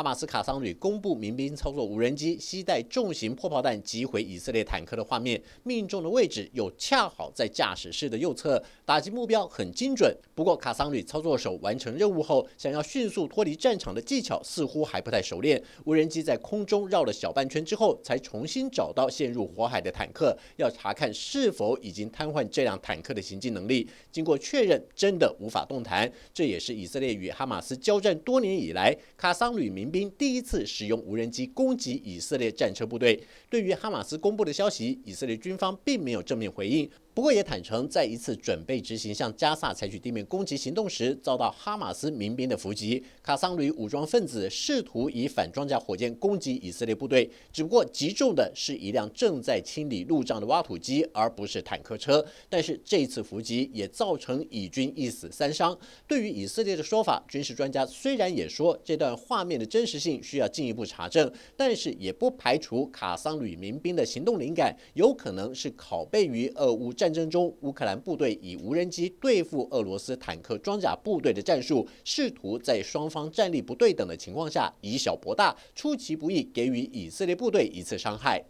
哈马斯卡桑旅公布民兵操作无人机携带重型破炮弹击毁以色列坦克的画面，命中的位置又恰好在驾驶室的右侧，打击目标很精准。不过，卡桑旅操作手完成任务后，想要迅速脱离战场的技巧似乎还不太熟练。无人机在空中绕了小半圈之后，才重新找到陷入火海的坦克，要查看是否已经瘫痪这辆坦克的行进能力。经过确认，真的无法动弹。这也是以色列与哈马斯交战多年以来，卡桑旅。民兵第一次使用无人机攻击以色列战车部队。对于哈马斯公布的消息，以色列军方并没有正面回应。不过也坦诚，在一次准备执行向加萨采取地面攻击行动时，遭到哈马斯民兵的伏击。卡桑旅武装分子试图以反装甲火箭攻击以色列部队，只不过击中的是一辆正在清理路障的挖土机，而不是坦克车。但是这次伏击也造成以军一死三伤。对于以色列的说法，军事专家虽然也说这段画面的真实性需要进一步查证，但是也不排除卡桑旅民兵的行动灵感有可能是拷贝于俄乌。战争中，乌克兰部队以无人机对付俄罗斯坦克装甲部队的战术，试图在双方战力不对等的情况下以小博大，出其不意给予以色列部队一次伤害。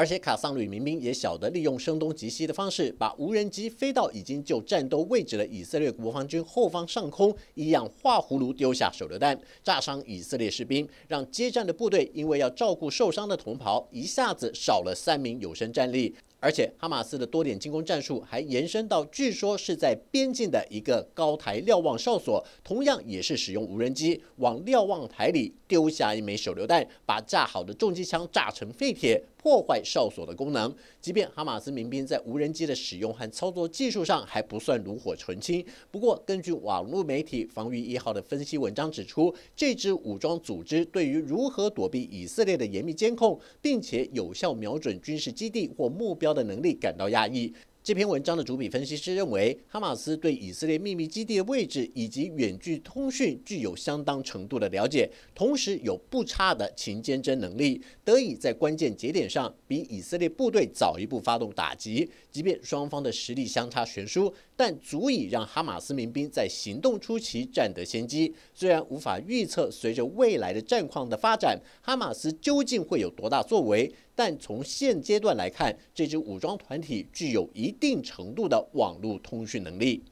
而且卡桑旅民兵也晓得利用声东击西的方式，把无人机飞到已经就战斗位置的以色列国防军后方上空，一样画葫芦丢下手榴弹，炸伤以色列士兵，让接战的部队因为要照顾受伤的同袍，一下子少了三名有生战力。而且哈马斯的多点进攻战术还延伸到，据说是在边境的一个高台瞭望哨所，同样也是使用无人机往瞭望台里丢下一枚手榴弹，把架好的重机枪炸成废铁，破坏哨所的功能。即便哈马斯民兵在无人机的使用和操作技术上还不算炉火纯青，不过根据网络媒体防御一号的分析文章指出，这支武装组织对于如何躲避以色列的严密监控，并且有效瞄准军事基地或目标。的能力感到压抑。这篇文章的主笔分析师认为，哈马斯对以色列秘密基地的位置以及远距通讯具有相当程度的了解，同时有不差的勤监侦能力，得以在关键节点上比以色列部队早一步发动打击。即便双方的实力相差悬殊，但足以让哈马斯民兵在行动初期占得先机。虽然无法预测随着未来的战况的发展，哈马斯究竟会有多大作为。但从现阶段来看，这支武装团体具有一定程度的网络通讯能力。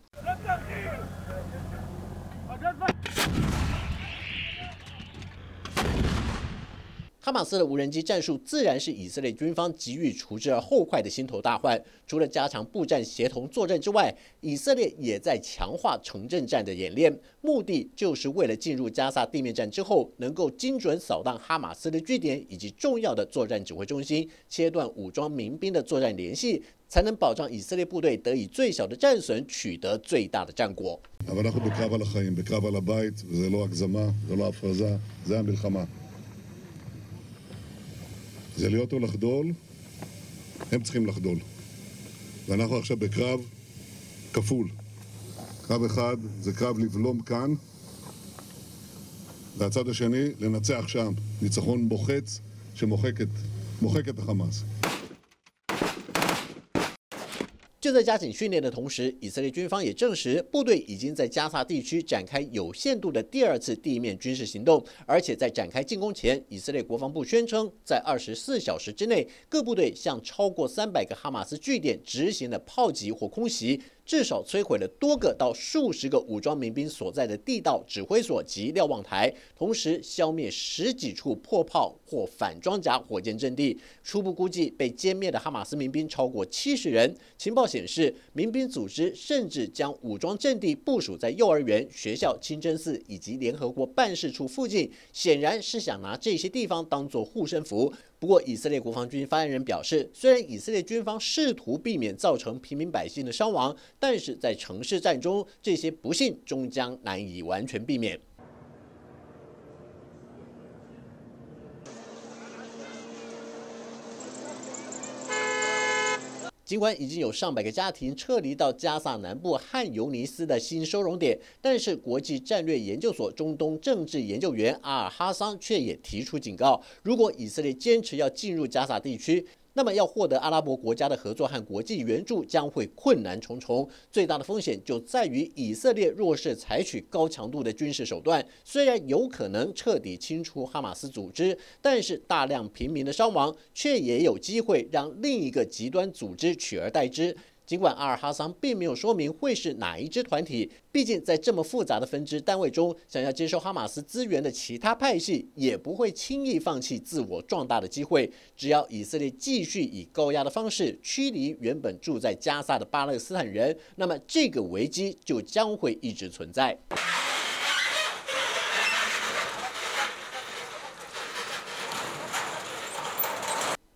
哈马斯的无人机战术自然是以色列军方急于除之而后快的心头大患。除了加强步战协同作战之外，以色列也在强化城镇战的演练，目的就是为了进入加萨地面战之后，能够精准扫荡哈马斯的据点以及重要的作战指挥中心，切断武装民兵的作战联系，才能保障以色列部队得以最小的战损，取得最大的战果。זה להיות או לחדול, הם צריכים לחדול. ואנחנו עכשיו בקרב כפול. קרב אחד זה קרב לבלום כאן, והצד השני לנצח שם. ניצחון מוחץ שמוחק את, את החמאס. 就在加紧训练的同时，以色列军方也证实，部队已经在加萨地区展开有限度的第二次地面军事行动。而且在展开进攻前，以色列国防部宣称，在二十四小时之内，各部队向超过三百个哈马斯据点执行了炮击或空袭。至少摧毁了多个到数十个武装民兵所在的地道指挥所及瞭望台，同时消灭十几处破炮或反装甲火箭阵地。初步估计，被歼灭的哈马斯民兵超过七十人。情报显示，民兵组织甚至将武装阵地部署在幼儿园、学校、清真寺以及联合国办事处附近，显然是想拿这些地方当做护身符。不过，以色列国防军发言人表示，虽然以色列军方试图避免造成平民百姓的伤亡，但是在城市战中，这些不幸终将难以完全避免。尽管已经有上百个家庭撤离到加萨南部汉尤尼斯的新收容点，但是国际战略研究所中东政治研究员阿尔哈桑却也提出警告：如果以色列坚持要进入加萨地区，那么要获得阿拉伯国家的合作和国际援助将会困难重重。最大的风险就在于以色列若是采取高强度的军事手段，虽然有可能彻底清除哈马斯组织，但是大量平民的伤亡却也有机会让另一个极端组织取而代之。尽管阿尔哈桑并没有说明会是哪一支团体，毕竟在这么复杂的分支单位中，想要接受哈马斯资源的其他派系也不会轻易放弃自我壮大的机会。只要以色列继续以高压的方式驱离原本住在加萨的巴勒斯坦人，那么这个危机就将会一直存在。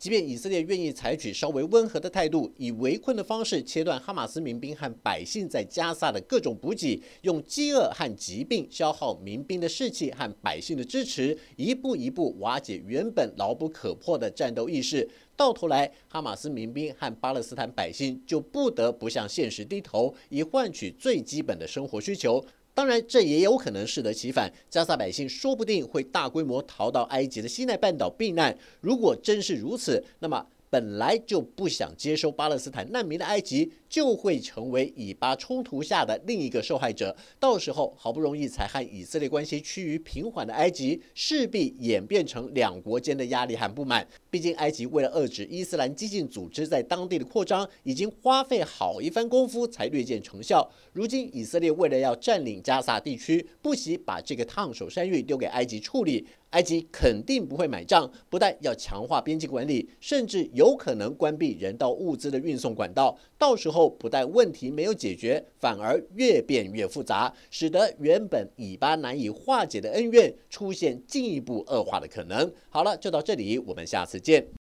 即便以色列愿意采取稍微温和的态度，以围困的方式切断哈马斯民兵和百姓在加萨的各种补给，用饥饿和疾病消耗民兵的士气和百姓的支持，一步一步瓦解原本牢不可破的战斗意识，到头来，哈马斯民兵和巴勒斯坦百姓就不得不向现实低头，以换取最基本的生活需求。当然，这也有可能适得其反。加萨百姓说不定会大规模逃到埃及的西奈半岛避难。如果真是如此，那么。本来就不想接收巴勒斯坦难民的埃及，就会成为以巴冲突下的另一个受害者。到时候，好不容易才和以色列关系趋于平缓的埃及，势必演变成两国间的压力和不满。毕竟，埃及为了遏制伊斯兰激进组织在当地的扩张，已经花费好一番功夫才略见成效。如今，以色列为了要占领加萨地区，不惜把这个烫手山芋丢给埃及处理。埃及肯定不会买账，不但要强化边境管理，甚至有可能关闭人道物资的运送管道。到时候不但问题没有解决，反而越变越复杂，使得原本以巴难以化解的恩怨出现进一步恶化的可能。好了，就到这里，我们下次见。